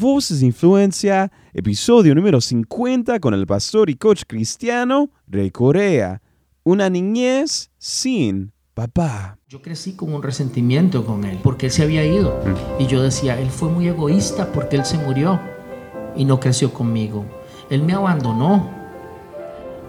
Voces de Influencia, episodio número 50 con el pastor y coach cristiano Rey Corea. Una niñez sin papá. Yo crecí con un resentimiento con él porque él se había ido. Mm. Y yo decía, él fue muy egoísta porque él se murió y no creció conmigo. Él me abandonó.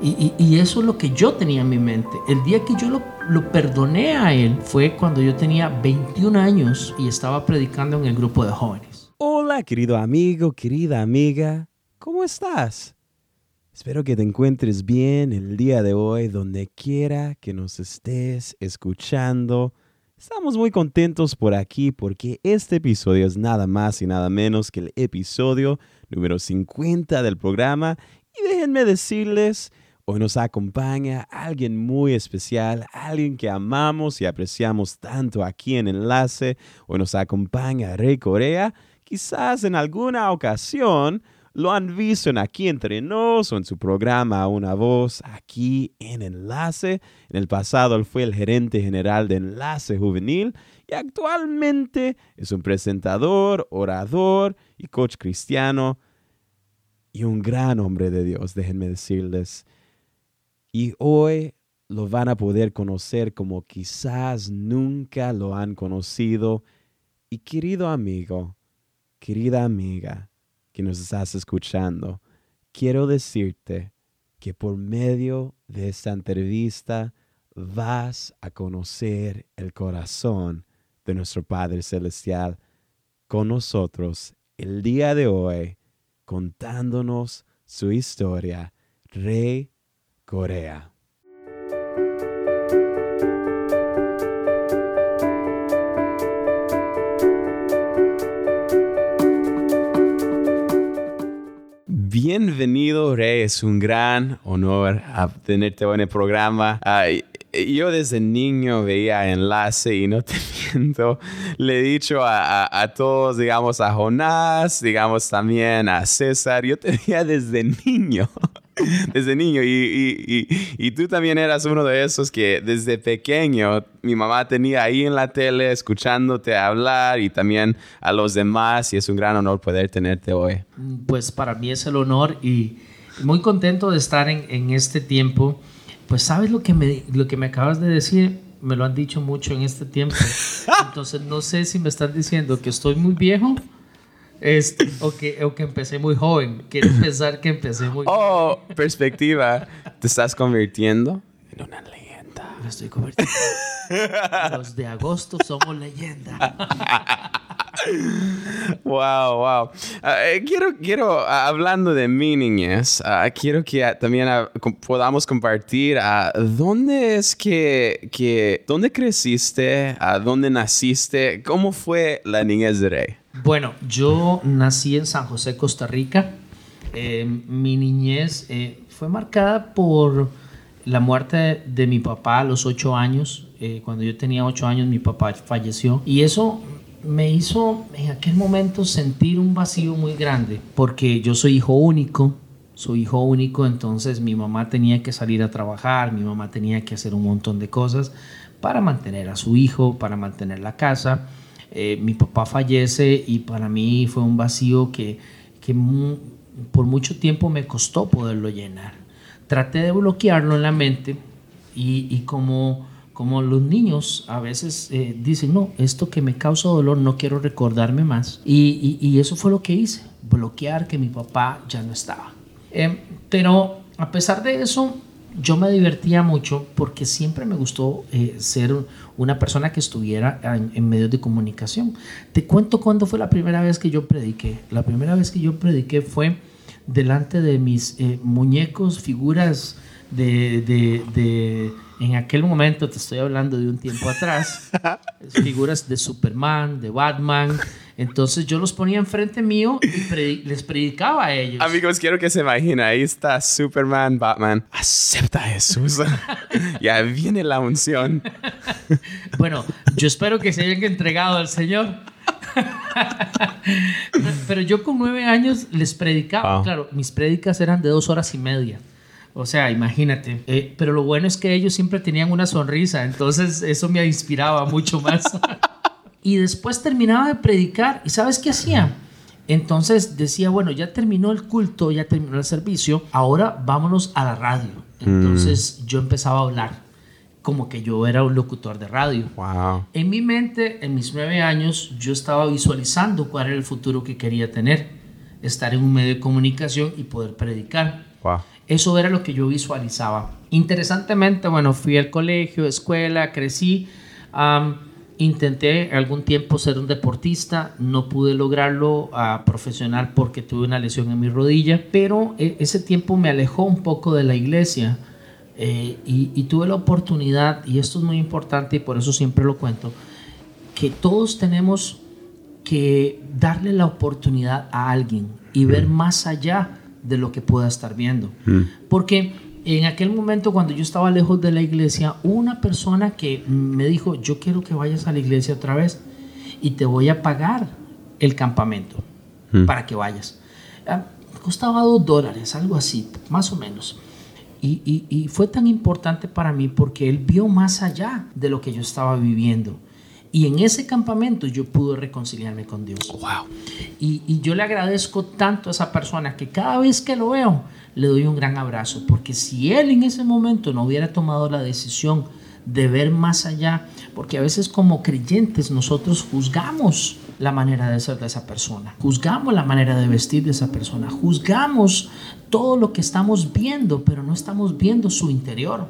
Y, y- y eso es lo que yo tenía en mi mente. El día que yo lo, lo perdoné a él fue cuando yo tenía 21 años y estaba predicando en el grupo de jóvenes. Hola, querido amigo, querida amiga. ¿Cómo estás? Espero que te encuentres bien el día de hoy, donde quiera que nos estés escuchando. Estamos muy contentos por aquí porque este episodio es nada más y nada menos que el episodio número 50 del programa. Y déjenme decirles, hoy nos acompaña alguien muy especial, alguien que amamos y apreciamos tanto aquí en Enlace. Hoy nos acompaña Rey Corea. Quizás en alguna ocasión lo han visto en Aquí Entre Nos o en su programa Una Voz aquí en Enlace. En el pasado él fue el gerente general de Enlace Juvenil y actualmente es un presentador, orador y coach cristiano y un gran hombre de Dios, déjenme decirles. Y hoy lo van a poder conocer como quizás nunca lo han conocido. Y querido amigo, querida amiga que nos estás escuchando, quiero decirte que por medio de esta entrevista vas a conocer el corazón de nuestro Padre Celestial con nosotros el día de hoy, contándonos su historia, Rey Corea. Bienvenido, Rey. Es un gran honor tenerte en el programa. Yo desde niño veía enlace y no te miento. Le he dicho a, a- a todos, digamos, a Jonás, digamos también a César. Yo te veía desde niño. Desde niño. Y, y- y- y tú también eras uno de esos que desde pequeño mi mamá tenía ahí en la tele escuchándote hablar y también a los demás. Y es un gran honor poder tenerte hoy. Pues para mí es el honor y muy contento de estar en, en este tiempo. Pues sabes lo que, me, lo que me acabas de decir, me lo han dicho mucho en este tiempo. Entonces no sé si me están diciendo que estoy muy viejo este, o, que, o que empecé muy joven. Quiero pensar que empecé muy Oh, perspectiva. Te estás convirtiendo en una leyenda. Me estoy convirtiendo. Los de agosto somos leyenda. Wow, wow. Ah, eh, quiero, quiero, ah, hablando de mi niñez, ah, quiero que también com- podamos compartir dónde es que, que, dónde creciste, dónde naciste, cómo fue la niñez de Rey. Bueno, yo nací en San José, Costa Rica. Eh, mi niñez eh, fue marcada por la muerte de mi papá a los ocho años. Eh, cuando yo tenía ocho años, mi papá falleció. Y eso me hizo en aquel momento sentir un vacío muy grande, porque yo soy hijo único. Soy hijo único, entonces mi mamá tenía que salir a trabajar, mi mamá tenía que hacer un montón de cosas para mantener a su hijo, para mantener la casa. Eh, mi papá fallece y para mí fue un vacío que, que mu- por mucho tiempo me costó poderlo llenar. Traté de bloquearlo en la mente y, y como, como los niños a veces eh, dicen, no, esto que me causa dolor no quiero recordarme más. Y, y- y eso fue lo que hice, bloquear que mi papá ya no estaba. Eh, pero a pesar de eso, yo me divertía mucho porque siempre me gustó eh, ser una persona que estuviera en, en medios de comunicación. Te cuento cuándo fue la primera vez que yo prediqué. La primera vez que yo prediqué fue delante de mis eh, muñecos, figuras de, de- de- En aquel momento, te estoy hablando de un tiempo atrás, figuras de Superman, de Batman. Entonces yo los ponía enfrente mío y predi- les predicaba a ellos. Amigos, quiero que se imaginen, ahí está Superman, Batman. Acepta a Jesús. ya viene la unción. Bueno, yo espero que se hayan entregado al Señor. Pero yo con nueve años les predicaba. Wow. Claro, mis prédicas eran de dos horas y media. O sea, imagínate. Eh, pero lo bueno es que ellos siempre tenían una sonrisa, entonces eso me inspiraba mucho más. y después terminaba de predicar y ¿sabes qué hacía? Entonces decía, bueno, ya terminó el culto, ya terminó el servicio, ahora vámonos a la radio. Entonces yo empezaba a hablar como que yo era un locutor de radio. Wow. En mi mente, en mis nueve años, yo estaba visualizando cuál era el futuro que quería tener. Estar en un medio de comunicación y poder predicar. Wow. Eso era lo que yo visualizaba. Interesantemente, bueno, fui al colegio, escuela, crecí. Intenté algún tiempo ser un deportista, no pude lograrlo ah, profesional porque tuve una lesión en mi rodilla, pero eh, ese tiempo me alejó un poco de la iglesia eh, y, y tuve la oportunidad, y esto es muy importante y por eso siempre lo cuento, que todos tenemos que darle la oportunidad a alguien y ver más allá de lo que pueda estar viendo. Porque en aquel momento cuando yo estaba lejos de la iglesia, una persona que me dijo, yo quiero que vayas a la iglesia otra vez y te voy a pagar el campamento para que vayas. Ah, costaba dos dólares, algo así, más o menos. Y, y- y fue tan importante para mí porque él vio más allá de lo que yo estaba viviendo. Y en ese campamento yo pude reconciliarme con Dios. Wow. Y, y yo le agradezco tanto a esa persona que cada vez que lo veo le doy un gran abrazo. Porque si él en ese momento no hubiera tomado la decisión de ver más allá, porque a veces como creyentes nosotros juzgamos la manera de ser de esa persona, juzgamos la manera de vestir de esa persona, juzgamos todo lo que estamos viendo, pero no estamos viendo su interior.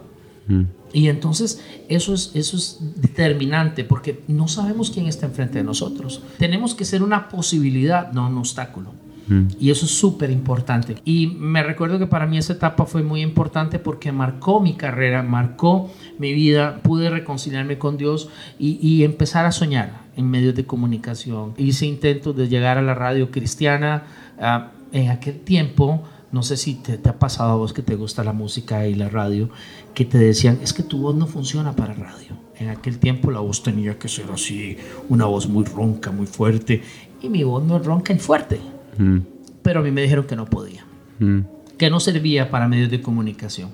Y entonces eso es, eso es determinante porque no sabemos quién está enfrente de nosotros. Tenemos que ser una posibilidad, no un obstáculo. Y eso es súper importante. Y me recuerdo que para mí esa etapa fue muy importante porque marcó mi carrera, marcó mi vida, pude reconciliarme con Dios y, empezar a soñar en medios de comunicación. Hice intentos de llegar a la radio cristiana. ah, en aquel tiempo no sé si te, te ha pasado a vos que te gusta la música y la radio, que te decían, es que tu voz no funciona para radio. En aquel tiempo la voz tenía que ser así, una voz muy ronca, muy fuerte, y mi voz no es ronca y fuerte. Pero a mí me dijeron que no podía, que no servía para medios de comunicación.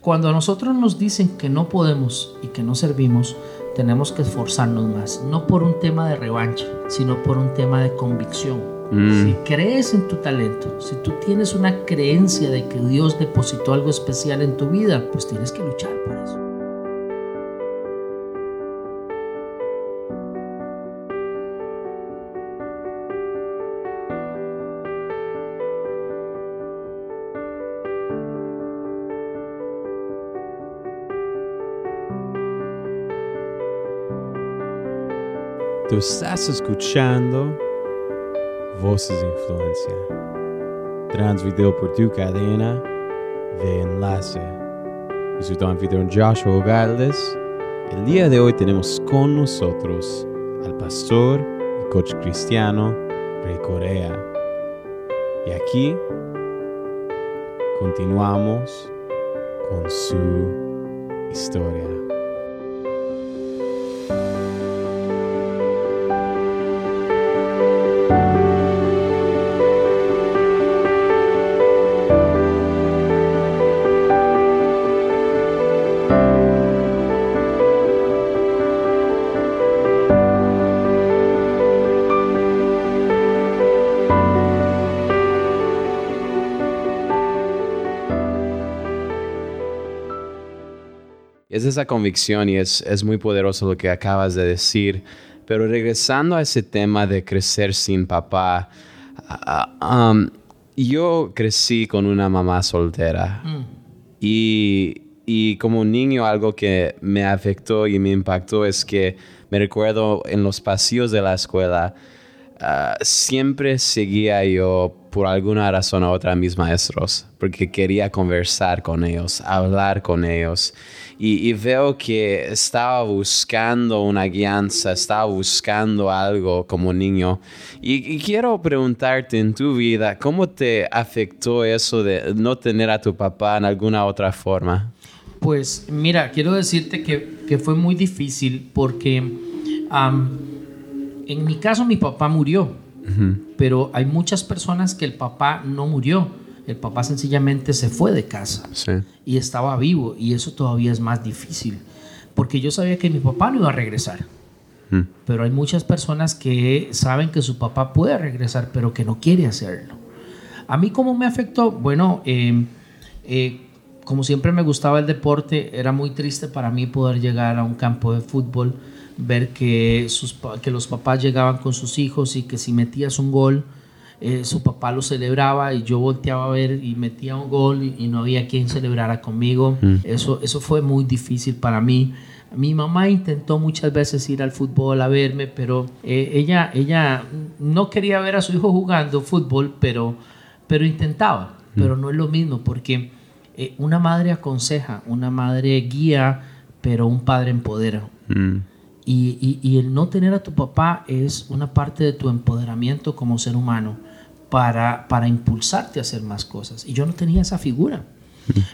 Cuando a nosotros nos dicen que no podemos y que no servimos, tenemos que esforzarnos más, no por un tema de revancha, sino por un tema de convicción. Si crees en tu talento, si tú tienes una creencia de que Dios depositó algo especial en tu vida, pues tienes que luchar por eso. Estás escuchando Voces de Influencia, transmitido por tu cadena de enlace. Yo soy tu anfitrión Joshua Galdes. El día de hoy tenemos con nosotros al pastor y coach cristiano Ray Corea. Y aquí continuamos con su historia. Es esa convicción y es, es muy poderoso lo que acabas de decir. Pero regresando a ese tema de crecer sin papá, ah, um, yo crecí con una mamá soltera. Y, y como niño algo que me afectó y me impactó es que me recuerdo en los pasillos de la escuela, ah, siempre seguía yo por alguna razón u otra a mis maestros, porque quería conversar con ellos, hablar con ellos. Y, y veo que estaba buscando una guianza, estaba buscando algo como niño. Y, y quiero preguntarte en tu vida, ¿cómo te afectó eso de no tener a tu papá en alguna otra forma? Pues mira, quiero decirte que, que fue muy difícil porque en mi caso mi papá murió, pero hay muchas personas que el papá no murió, el papá sencillamente se fue de casa Sí. y estaba vivo y eso todavía es más difícil porque yo sabía que mi papá no iba a regresar. Pero hay muchas personas que saben que su papá puede regresar, pero que no quiere hacerlo. A mí, ¿cómo me afectó? Bueno, eh, eh, como siempre me gustaba el deporte, era muy triste para mí poder llegar a un campo de fútbol, ver que, sus, que los papás llegaban con sus hijos y que si metías un gol, eh, su papá lo celebraba y yo volteaba a ver y metía un gol y, no había quien celebrara conmigo. Mm. Eso, eso fue muy difícil para mí. Mi mamá intentó muchas veces ir al fútbol a verme, pero eh, ella, ella no quería ver a su hijo jugando fútbol, pero, pero intentaba. Mm. Pero no es lo mismo porque eh, una madre aconseja, una madre guía, pero un padre empodera. Mm. Y, y, el no tener a tu papá es una parte de tu empoderamiento como ser humano para, para impulsarte a hacer más cosas. Y yo no tenía esa figura.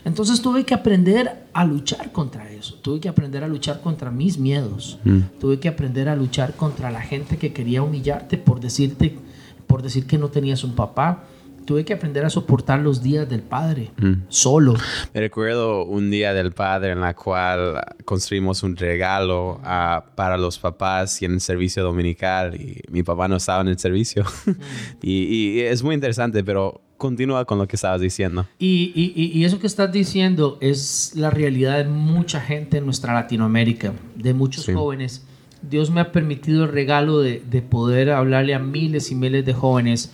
Entonces tuve que aprender a luchar contra eso. Tuve que aprender a luchar contra mis miedos. Tuve que aprender a luchar contra la gente que quería humillarte por decirte, por decir que no tenías un papá tuve que aprender a soportar los días del padre mm. solo. Me recuerdo un día del padre en la cual construimos un regalo ah, para los papás y en el servicio dominical y mi papá no estaba en el servicio. Mm. y, es muy interesante, pero continúa con lo que estabas diciendo. Y, y, eso que estás diciendo es la realidad de mucha gente en nuestra Latinoamérica, de muchos jóvenes. Dios me ha permitido el regalo de, de poder hablarle a miles y miles de jóvenes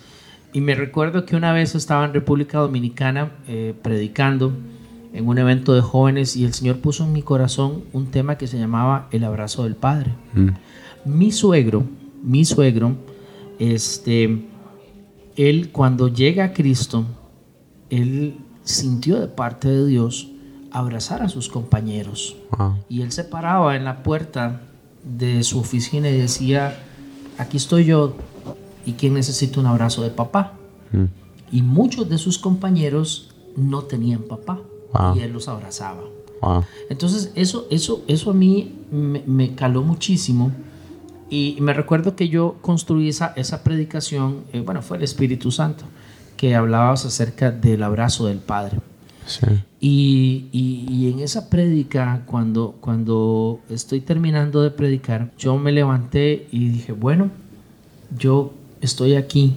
y me recuerdo que una vez estaba en República Dominicana eh, predicando en un evento de jóvenes y el Señor puso en mi corazón un tema que se llamaba el abrazo del Padre. Mm. Mi suegro, mi suegro, este, él cuando llega a Cristo, él sintió de parte de Dios abrazar a sus compañeros. Y él se paraba en la puerta de su oficina y decía, aquí estoy yo, y quién necesita un abrazo de papá. Mm. Y muchos de sus compañeros no tenían papá y él los abrazaba. Entonces eso, eso, eso a mí me, caló muchísimo y me recuerdo que yo construí esa, esa predicación, eh, bueno, fue el Espíritu Santo, que hablaba acerca del abrazo del Padre. Y, y, en esa prédica, cuando, cuando estoy terminando de predicar, yo me levanté y dije, bueno, yo estoy aquí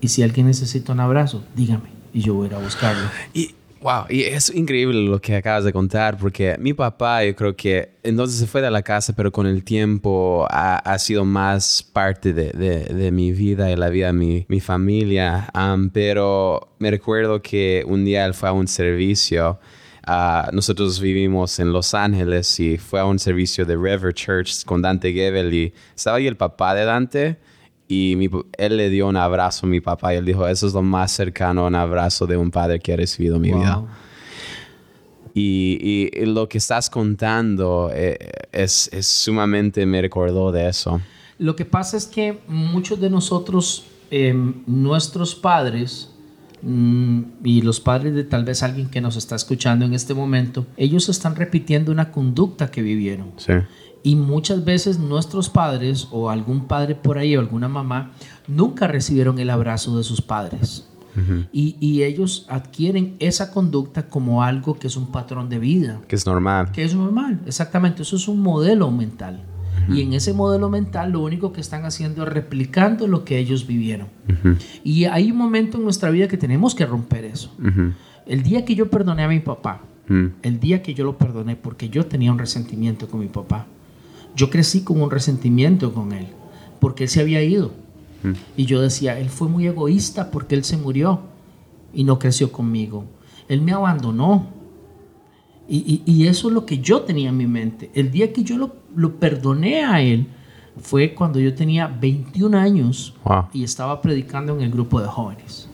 y si alguien necesita un abrazo, dígame y yo voy a ir a buscarlo. Y wow, y es increíble lo que acabas de contar porque mi papá yo creo que entonces se fue de la casa pero con el tiempo ha, sido más parte de, mi vida y la vida de mi, mi familia. pero me recuerdo que un día él fue a un servicio. Uh, nosotros vivimos en Los Ángeles y fue a un servicio de River Church con Dante Gebel y estaba ahí el papá de Dante y él le dio un abrazo a mi papá y él dijo, eso es lo más cercano a un abrazo de un padre que he recibido en mi vida. Y, y, lo que estás contando eh, es, es, sumamente, me recordó de eso. Lo que pasa es que muchos de nosotros, em, nuestros padres, mm, y los padres de tal vez alguien que nos está escuchando en este momento, ellos están repitiendo una conducta que vivieron. Sí. Y muchas veces nuestros padres o algún padre por ahí o alguna mamá nunca recibieron el abrazo de sus padres. y, y, ellos adquieren esa conducta como algo que es un patrón de vida. Que es normal. Que es normal, exactamente. Eso es un modelo mental. Y en ese modelo mental lo único que están haciendo es replicando lo que ellos vivieron. Y hay un momento en nuestra vida que tenemos que romper eso. El día que yo perdoné a mi papá, el día que yo lo perdoné porque yo tenía un resentimiento con mi papá, yo crecí con un resentimiento con él, porque él se había ido. Mm. Y yo decía, él fue muy egoísta porque él se murió y no creció conmigo. Él me abandonó. Y, eso es lo que yo tenía en mi mente. El día que yo lo, perdoné a él fue cuando yo tenía 21 años y estaba predicando en el grupo de jóvenes.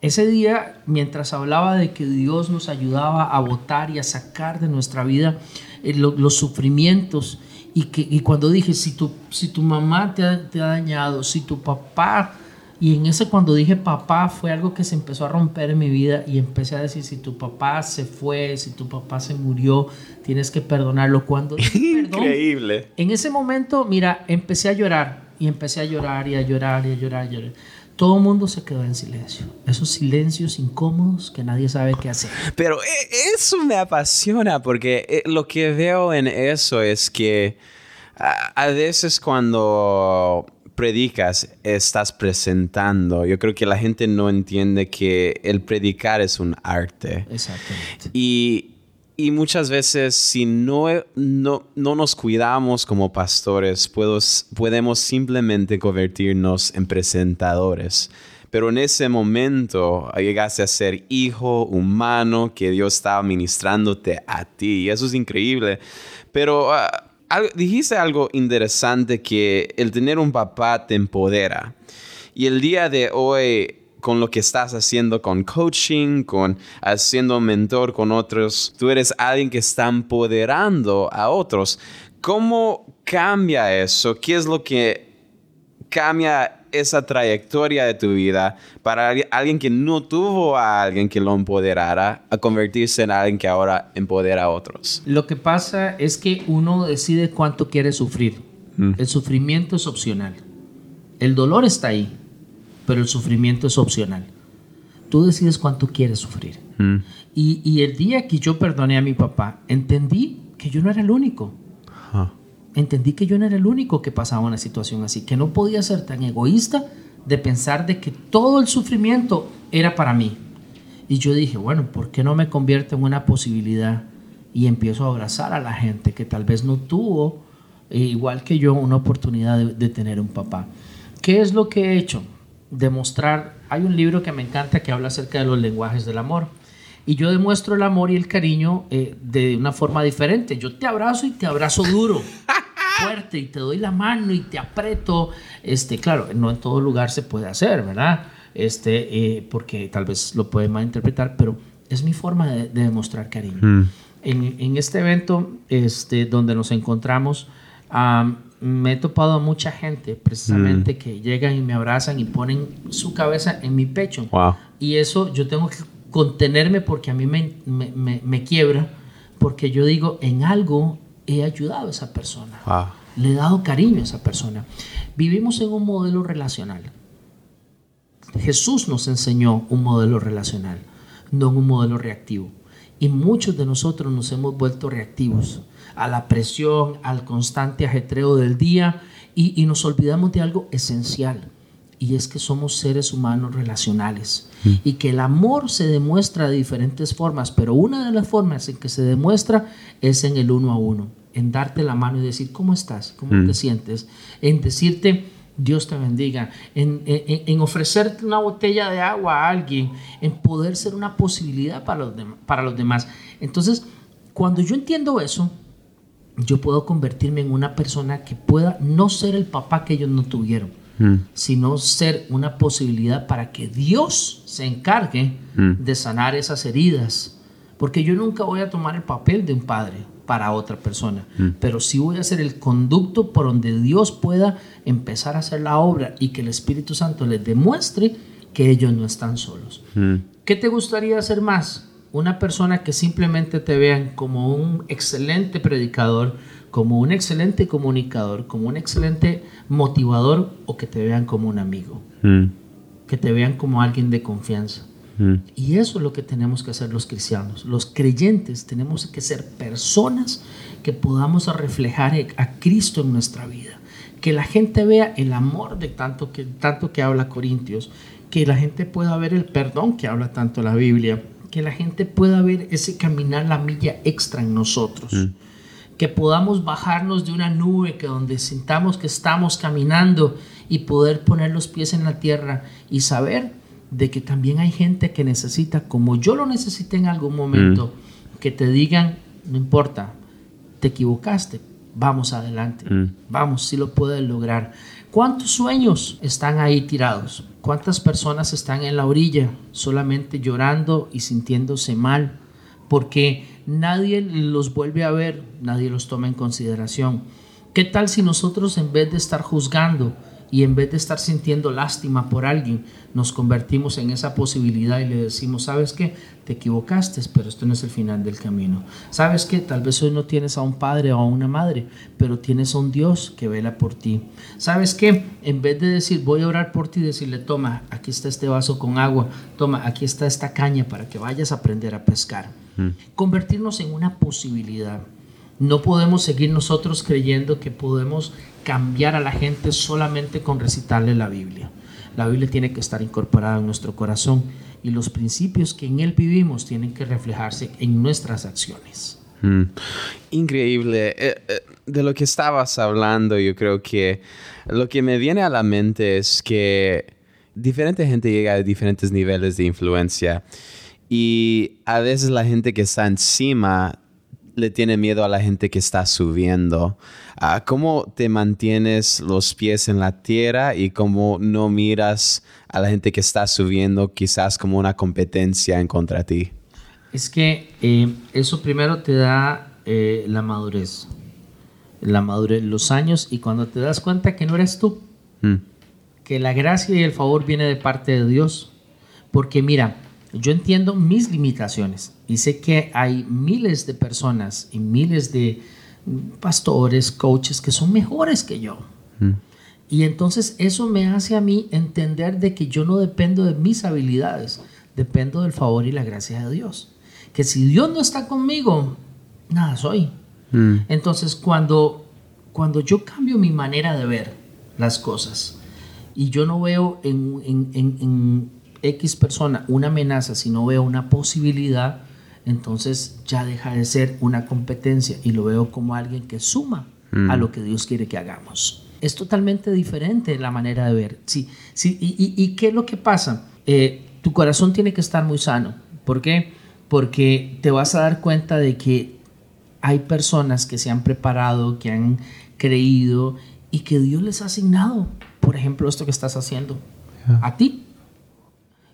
Ese día, mientras hablaba de que Dios nos ayudaba a votar y a sacar de nuestra vida eh, los sufrimientos y, que, y cuando dije, si tu, si tu mamá te ha, te ha dañado, si tu papá, y en ese cuando dije papá fue algo que se empezó a romper en mi vida y empecé a decir, si tu papá se fue, si tu papá se murió, tienes que perdonarlo. Cuando Increíble. en ese momento, mira, empecé a llorar y empecé a llorar y a llorar y a llorar. Y a llorar todo el mundo se quedó en silencio. Esos silencios incómodos que nadie sabe qué hacer. Pero e, eso me apasiona porque eh, lo que veo en eso es que A, veces cuando predicas, estás presentando. Yo creo que la gente no entiende que el predicar es un arte. Exactamente. Y, y muchas veces si no, no, no nos cuidamos como pastores, podemos simplemente convertirnos en presentadores. Pero en ese momento llegaste a ser hijo humano que Dios estaba ministrándote a ti. Y eso es increíble. Pero ah, dijiste algo interesante que el tener un papá te empodera. Y el día de hoy, con lo que estás haciendo con coaching, con haciendo mentor con otros, tú eres alguien que está empoderando a otros. ¿Cómo cambia eso? ¿Qué es lo que cambia esa trayectoria de tu vida para alguien que no tuvo a alguien que lo empoderara a convertirse en alguien que ahora empodera a otros? Lo que pasa es que uno decide cuánto quiere sufrir. Mm. El sufrimiento es opcional. El dolor está ahí, pero el sufrimiento es opcional. Tú decides cuánto quieres sufrir. Mm. Y, y, el día que yo perdoné a mi papá, entendí que yo no era el único entendí que yo no era el único que pasaba una situación así, que no podía ser tan egoísta de pensar de que todo el sufrimiento era para mí. Y yo dije, bueno, ¿por qué no me convierto en una posibilidad y empiezo a abrazar a la gente que tal vez no tuvo, eh, igual que yo, una oportunidad de, tener un papá? ¿Qué es lo que he hecho? Demostrar, hay un libro que me encanta que habla acerca de los lenguajes del amor. Y yo demuestro el amor y el cariño eh, de una forma diferente. Yo te abrazo y te abrazo duro. fuerte y te doy la mano y te aprieto. Este, claro, no en todo lugar se puede hacer, ¿verdad? Este, eh, porque tal vez lo pueden malinterpretar, pero es mi forma de, demostrar cariño. Mm. En, en, este evento este, donde nos encontramos, me he topado a mucha gente precisamente mm. que llegan y me abrazan y ponen su cabeza en mi pecho. Y eso yo tengo que contenerme porque a mí me, me, me quiebra, porque yo digo, en algo he ayudado a esa persona. Le he dado cariño a esa persona. Vivimos en un modelo relacional. Jesús nos enseñó un modelo relacional, no un modelo reactivo. Y muchos de nosotros nos hemos vuelto reactivos a la presión, al constante ajetreo del día y, y nos olvidamos de algo esencial. Y es que somos seres humanos relacionales mm. y que el amor se demuestra de diferentes formas, pero una de las formas en que se demuestra es en el uno a uno en darte la mano y decir, ¿cómo estás? ¿Cómo te mm. sientes? En decirte, Dios te bendiga, en, en, ofrecerte una botella de agua a alguien, en poder ser una posibilidad para los, para los demás. Entonces, cuando yo entiendo eso, yo puedo convertirme en una persona que pueda no ser el papá que ellos no tuvieron, mm. sino ser una posibilidad para que Dios se encargue mm. de sanar esas heridas. Porque yo nunca voy a tomar el papel de un padre para otra persona. Mm. Pero sí voy a ser el conducto por donde Dios pueda empezar a hacer la obra y que el Espíritu Santo les demuestre que ellos no están solos. ¿Qué te gustaría hacer más? Una persona que simplemente te vean como un excelente predicador, como un excelente comunicador, como un excelente motivador o que te vean como un amigo. Mm. Que te vean como alguien de confianza. Y eso es lo que tenemos que hacer los cristianos. Los creyentes tenemos que ser personas que podamos reflejar a Cristo en nuestra vida. Que la gente vea el amor de tanto que, tanto que habla Corintios. Que la gente pueda ver el perdón que habla tanto la Biblia. Que la gente pueda ver ese caminar la milla extra en nosotros. Que podamos bajarnos de una nube que donde sintamos que estamos caminando y poder poner los pies en la tierra y saber de que también hay gente que necesita, como yo lo necesité en algún momento, mm. que te digan, no importa, te equivocaste, vamos adelante, mm. vamos, si lo puedes lograr. ¿Cuántos sueños están ahí tirados? ¿Cuántas personas están en la orilla solamente llorando y sintiéndose mal? Porque nadie los vuelve a ver, nadie los toma en consideración. ¿Qué tal si nosotros en vez de estar juzgando, y en vez de estar sintiendo lástima por alguien, nos convertimos en esa posibilidad y le decimos, ¿sabes qué? Te equivocaste, pero esto no es el final del camino. ¿Sabes qué? Tal vez hoy no tienes a un padre o a una madre, pero tienes a un Dios que vela por ti. ¿Sabes qué? En vez de decir, voy a orar por ti, decirle, toma, aquí está este vaso con agua, toma, aquí está esta caña para que vayas a aprender a pescar. Mm. Convertirnos en una posibilidad. No podemos seguir nosotros creyendo que podemos cambiar a la gente solamente con recitarle la Biblia. La Biblia tiene que estar incorporada en nuestro corazón y los principios que en él vivimos tienen que reflejarse en nuestras acciones. Mm. Increíble. Eh, eh, de lo que estabas hablando, yo creo que lo que me viene a la mente es que diferente gente llega a diferentes niveles de influencia y a veces la gente que está encima le tiene miedo a la gente que está subiendo. Ah, ¿Cómo te mantienes los pies en la tierra y cómo no miras a la gente que está subiendo quizás como una competencia en contra ti? Es que eh, eso primero te da eh, la madurez. La madurez, los años y cuando te das cuenta que no eres tú. Mm. Que la gracia y el favor viene de parte de Dios. Porque mira, yo entiendo mis limitaciones y sé que hay miles de personas y miles de pastores, coaches que son mejores que yo. Mm. Y entonces eso me hace a mí entender de que yo no dependo de mis habilidades, dependo del favor y la gracia de Dios. Que si Dios no está conmigo, nada soy. Mm. Entonces cuando, cuando yo cambio mi manera de ver las cosas y yo no veo en, en, en X persona una amenaza, si no veo una posibilidad, entonces ya deja de ser una competencia y lo veo como alguien que suma a mm. lo que Dios quiere que hagamos. Es totalmente diferente la manera de ver. Sí, sí, y, qué es lo que pasa? Eh, tu corazón tiene que estar muy sano. ¿Por qué? Porque te vas a dar cuenta de que hay personas que se han preparado, que han creído y que Dios les ha asignado, por ejemplo, esto que estás haciendo, a ti.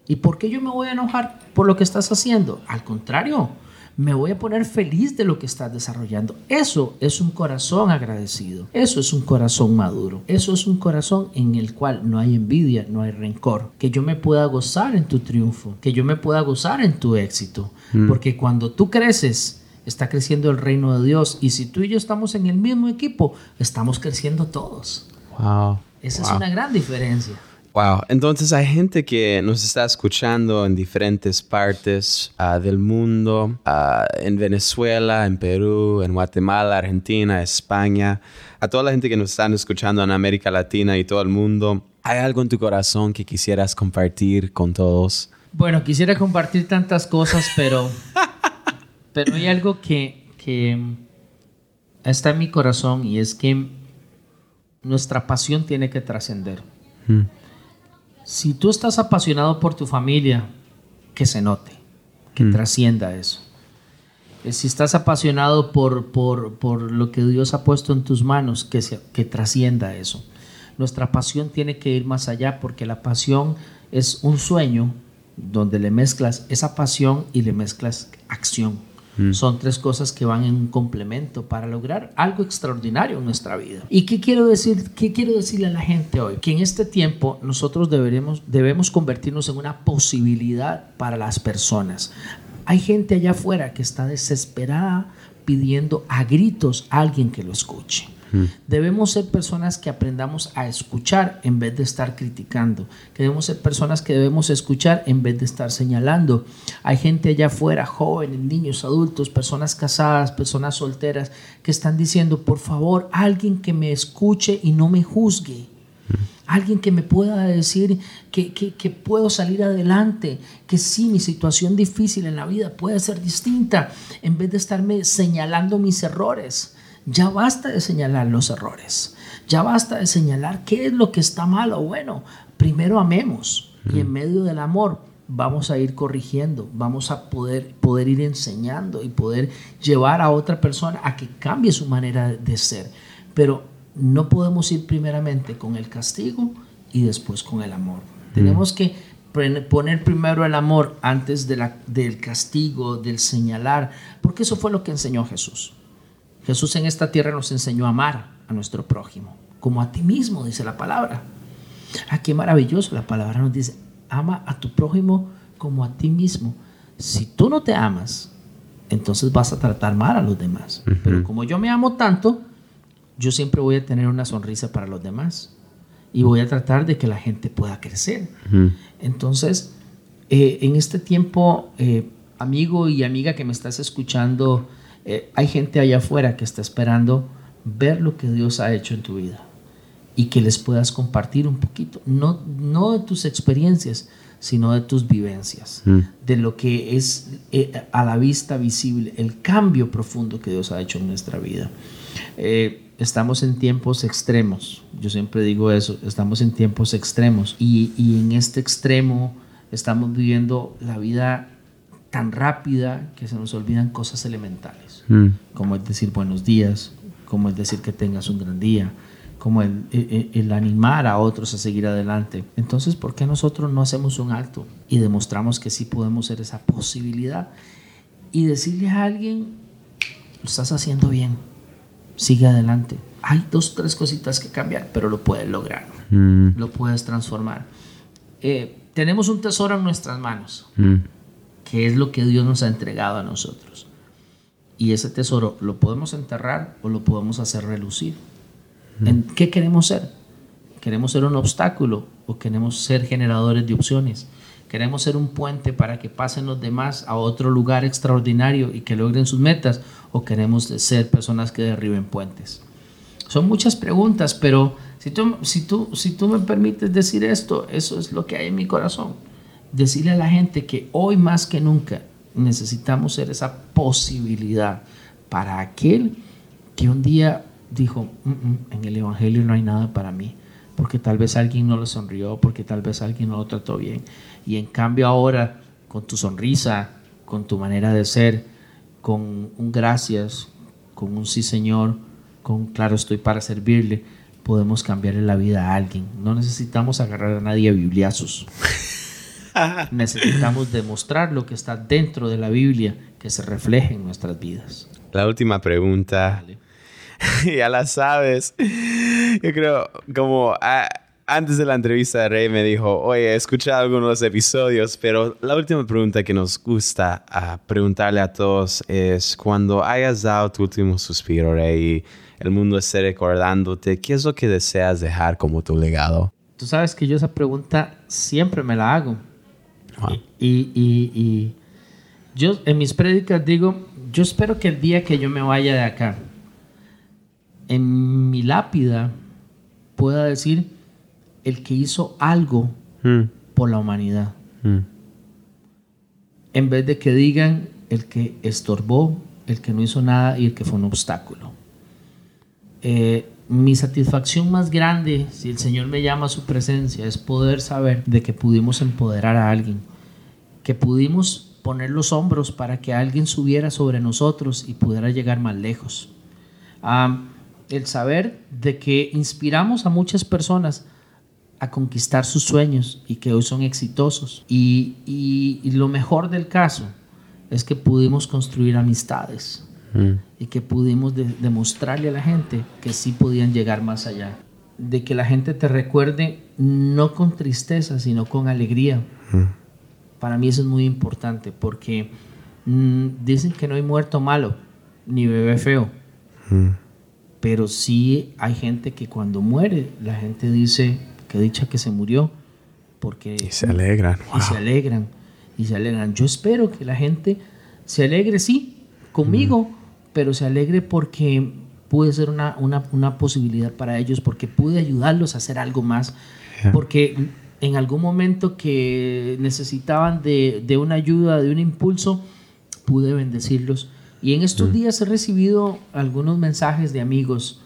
¿Y por qué yo me voy a enojar por lo que estás haciendo? Al contrario, me voy a poner feliz de lo que estás desarrollando. Eso es un corazón agradecido. Eso es un corazón maduro. Eso es un corazón en el cual no hay envidia, no hay rencor. Que yo me pueda gozar en tu triunfo, que yo me pueda gozar en tu éxito. Mm. Porque cuando tú creces, está creciendo el reino de Dios. Y si tú y yo estamos en el mismo equipo, estamos creciendo todos. Wow. Esa es una gran diferencia. Wow, entonces hay gente que nos está escuchando en diferentes partes ah, del mundo, ah, en Venezuela, en Perú, en Guatemala, Argentina, España, a toda la gente que nos están escuchando en América Latina y todo el mundo. ¿Hay algo en tu corazón que quisieras compartir con todos? Bueno, quisiera compartir tantas cosas, pero, pero hay algo que, que está en mi corazón y es que nuestra pasión tiene que trascender. Mm. Si tú estás apasionado por tu familia, que se note, que mm. trascienda eso. Eh, si estás apasionado por, por, lo que Dios ha puesto en tus manos, que, que trascienda eso. Nuestra pasión tiene que ir más allá porque la pasión es un sueño donde le mezclas esa pasión y le mezclas acción. Mm. Son tres cosas que van en un complemento para lograr algo extraordinario en nuestra vida. ¿Y qué quiero decir? ¿Qué quiero decirle a la gente hoy? Que en este tiempo nosotros deberemos, debemos convertirnos en una posibilidad para las personas. Hay gente allá afuera que está desesperada pidiendo a gritos a alguien que lo escuche. Debemos ser personas que aprendamos a escuchar en vez de estar criticando. debemos ser personas que debemos escuchar en vez de estar señalando. Hay gente allá afuera, jóvenes, niños, adultos, personas casadas, personas solteras, que están diciendo, por favor, alguien que me escuche y no me juzgue. Alguien que me pueda decir que, que, puedo salir adelante, que sí, mi situación difícil en la vida puede ser distinta, en vez de estarme señalando mis errores. Ya basta de señalar los errores. Ya basta de señalar qué es lo que está mal o bueno. Primero amemos y en medio del amor vamos a ir corrigiendo, vamos a poder, poder ir enseñando y poder llevar a otra persona a que cambie su manera de ser. Pero no podemos ir primeramente con el castigo y después con el amor. Tenemos que poner primero el amor antes de la, del castigo, del señalar, porque eso fue lo que enseñó Jesús. Jesús en esta tierra nos enseñó a amar a nuestro prójimo, como a ti mismo, dice la palabra. Ah, qué maravilloso, la palabra nos dice, ama a tu prójimo como a ti mismo. Si tú no te amas, entonces vas a tratar mal a los demás. Pero como yo me amo tanto, yo siempre voy a tener una sonrisa para los demás y voy a tratar de que la gente pueda crecer. Entonces, eh, en este tiempo, eh, amigo y amiga que me estás escuchando, Eh, hay gente allá afuera que está esperando ver lo que Dios ha hecho en tu vida y que les puedas compartir un poquito, no, no de tus experiencias, sino de tus vivencias, Mm. de lo que es eh, a la vista visible, el cambio profundo que Dios ha hecho en nuestra vida. Eh, estamos en tiempos extremos, yo siempre digo eso, estamos en tiempos extremos y, y en este extremo estamos viviendo la vida tan rápida que se nos olvidan cosas elementales Mm. como es decir buenos días, como es decir que tengas un gran día, como el, el- el animar a otros a seguir adelante. Entonces, ¿por qué nosotros no hacemos un alto y demostramos que sí podemos ser esa posibilidad y decirle a alguien, lo estás haciendo bien, sigue adelante. Hay dos, tres cositas que cambiar, pero lo puedes lograr, Mm. lo puedes transformar. Eh, tenemos un tesoro en nuestras manos Mm. que es lo que Dios nos ha entregado a nosotros. Y ese tesoro lo podemos enterrar o lo podemos hacer relucir. ¿En qué queremos ser? ¿Queremos ser un obstáculo o queremos ser generadores de opciones? ¿Queremos ser un puente para que pasen los demás a otro lugar extraordinario y que logren sus metas? ¿O queremos ser personas que derriben puentes? Son muchas preguntas, pero si tú, si, tú, si tú me permites decir esto, eso es lo que hay en mi corazón. Decirle a la gente que hoy más que nunca necesitamos ser esa posibilidad para aquel que un día dijo, "Mm, mm, en el Evangelio no hay nada para mí, porque tal vez alguien no le sonrió, porque tal vez alguien no lo trató bien. Y en cambio ahora, con tu sonrisa, con tu manera de ser, con un gracias, con un sí Señor, con claro estoy para servirle, podemos cambiarle la vida a alguien. No necesitamos agarrar a nadie a bibliazos. necesitamos demostrar lo que está dentro de la Biblia que se refleje en nuestras vidas. La última pregunta. ya la sabes. Yo creo, como antes de la entrevista de Rey me dijo, oye, he escuchado algunos episodios, pero la última pregunta que nos gusta preguntarle a todos es, cuando hayas dado tu último suspiro, Rey, y el mundo esté recordándote, ¿qué es lo que deseas dejar como tu legado? Tú sabes que yo esa pregunta siempre me la hago. Wow. Y, y- y yo en mis prédicas digo, yo espero que el día que yo me vaya de acá, en mi lápida pueda decir el que hizo algo Mm, por la humanidad. mm, En vez de que digan el que estorbó, el que no hizo nada y el que fue un obstáculo. Eh, mi satisfacción más grande, si el Señor me llama a su presencia, es poder saber de que pudimos empoderar a alguien, que pudimos poner los hombros para que alguien subiera sobre nosotros y pudiera llegar más lejos. Ah, el saber de que inspiramos a muchas personas a conquistar sus sueños y que hoy son exitosos. Y, lo mejor del caso es que pudimos construir amistades mm, y que pudimos de- demostrarle a la gente que sí podían llegar más allá. De que la gente te recuerde no con tristeza, sino con alegría. Para mí eso es muy importante porque mm, dicen que no hay muerto malo ni bebé feo. mm. Pero sí hay gente que cuando muere, la gente dice que dicha que se murió porque Y se alegran. y se Wow. alegran y se alegran. Yo espero que la gente se alegre, sí, conmigo, pero se alegre porque pude ser una, una, una posibilidad para ellos, porque pude ayudarlos a hacer algo más, Yeah. porque en algún momento que necesitaban de, de una ayuda, de un impulso, pude bendecirlos. Y en estos días he recibido algunos mensajes de amigos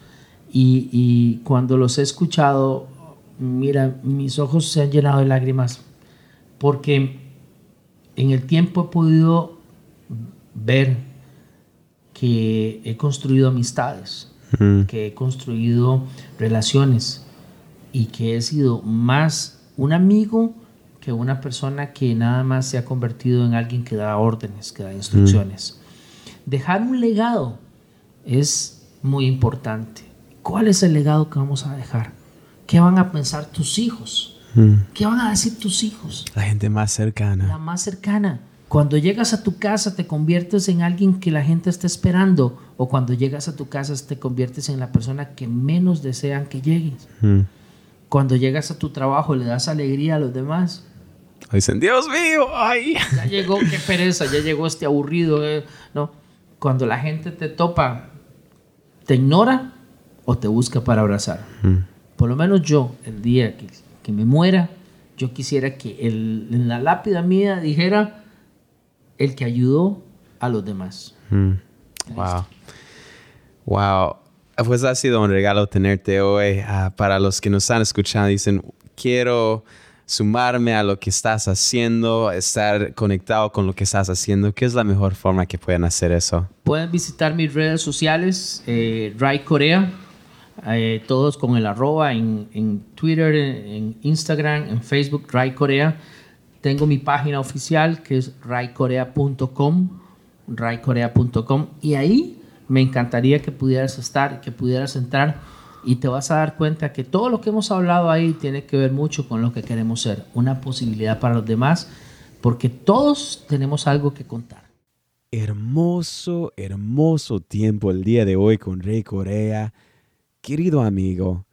y, y cuando los he escuchado, mira, mis ojos se han llenado de lágrimas porque en el tiempo he podido ver que he construido amistades, Mm, que he construido relaciones y que he sido más un amigo que una persona que nada más se ha convertido en alguien que da órdenes, que da instrucciones. Dejar un legado es muy importante. ¿Cuál es el legado que vamos a dejar? ¿Qué van a pensar tus hijos? mm. ¿Qué van a decir tus hijos? La gente más La cercana. más cercana. Cuando llegas a tu casa te conviertes en alguien que la gente está esperando o cuando llegas a tu casa te conviertes en la persona que menos desean que llegues. Mm. Cuando llegas a tu trabajo le das alegría a los demás. Dicen, Dios mío, ay. Ya llegó, qué pereza, ya llegó este aburrido. eh". No, cuando la gente te topa, te ignora o te busca para abrazar. Por lo menos yo, el día que, que me muera, yo quisiera que el, en la lápida mía dijera el que ayudó a los demás. Wow. Wow. Pues ha sido un regalo tenerte hoy. Ah, para los que nos están escuchando, dicen, quiero sumarme a lo que estás haciendo, estar conectado con lo que estás haciendo. ¿Qué es la mejor forma que pueden hacer eso? Pueden visitar mis redes sociales, eh, Rai Corea, eh, todos con el arroba en, Twitter, en, Instagram, en Facebook, Rai Corea. Tengo mi página oficial que es raicorea.com, raicorea.com y ahí me encantaría que pudieras estar, que pudieras entrar y te vas a dar cuenta que todo lo que hemos hablado ahí tiene que ver mucho con lo que queremos ser, una posibilidad para los demás, porque todos tenemos algo que contar. Hermoso, hermoso tiempo el día de hoy con Rey Corea. Querido amigo,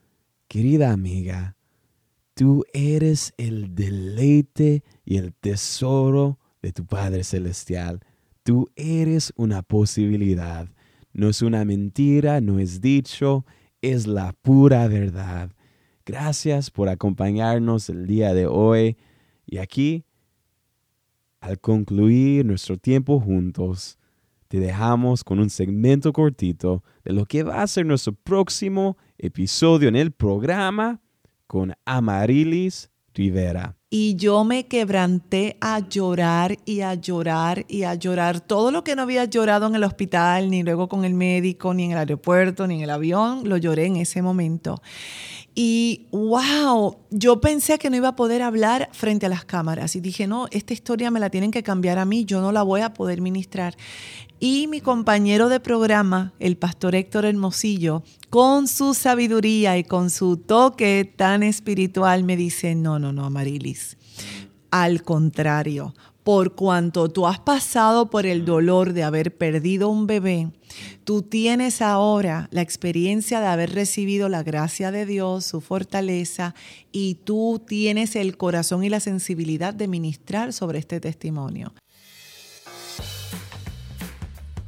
querida amiga, tú eres el deleite y el tesoro de tu Padre Celestial. Tú eres una posibilidad. No es una mentira, no es dicho, es la pura verdad. Gracias por acompañarnos el día de hoy. Y aquí, al concluir nuestro tiempo juntos, te dejamos con un segmento cortito de lo que va a ser nuestro próximo episodio en el programa con Amarilis Rivera. Y yo me quebranté a llorar y a llorar y a llorar. Todo lo que no había llorado en el hospital, ni luego con el médico, ni en el aeropuerto, ni en el avión, lo lloré en ese momento. Y wow, yo pensé que no iba a poder hablar frente a las cámaras y dije, no, esta historia me la tienen que cambiar a mí, yo no la voy a poder ministrar. Y mi compañero de programa, el pastor Héctor Hermosillo, con su sabiduría y con su toque tan espiritual, me dice, no, no, no, Amarilis, al contrario, por cuanto tú has pasado por el dolor de haber perdido un bebé, tú tienes ahora la experiencia de haber recibido la gracia de Dios, su fortaleza, y tú tienes el corazón y la sensibilidad de ministrar sobre este testimonio.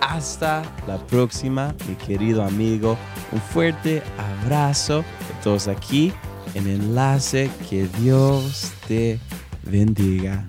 hasta la próxima, mi querido amigo. Un fuerte abrazo de todos aquí en Enlace. Que Dios te bendiga.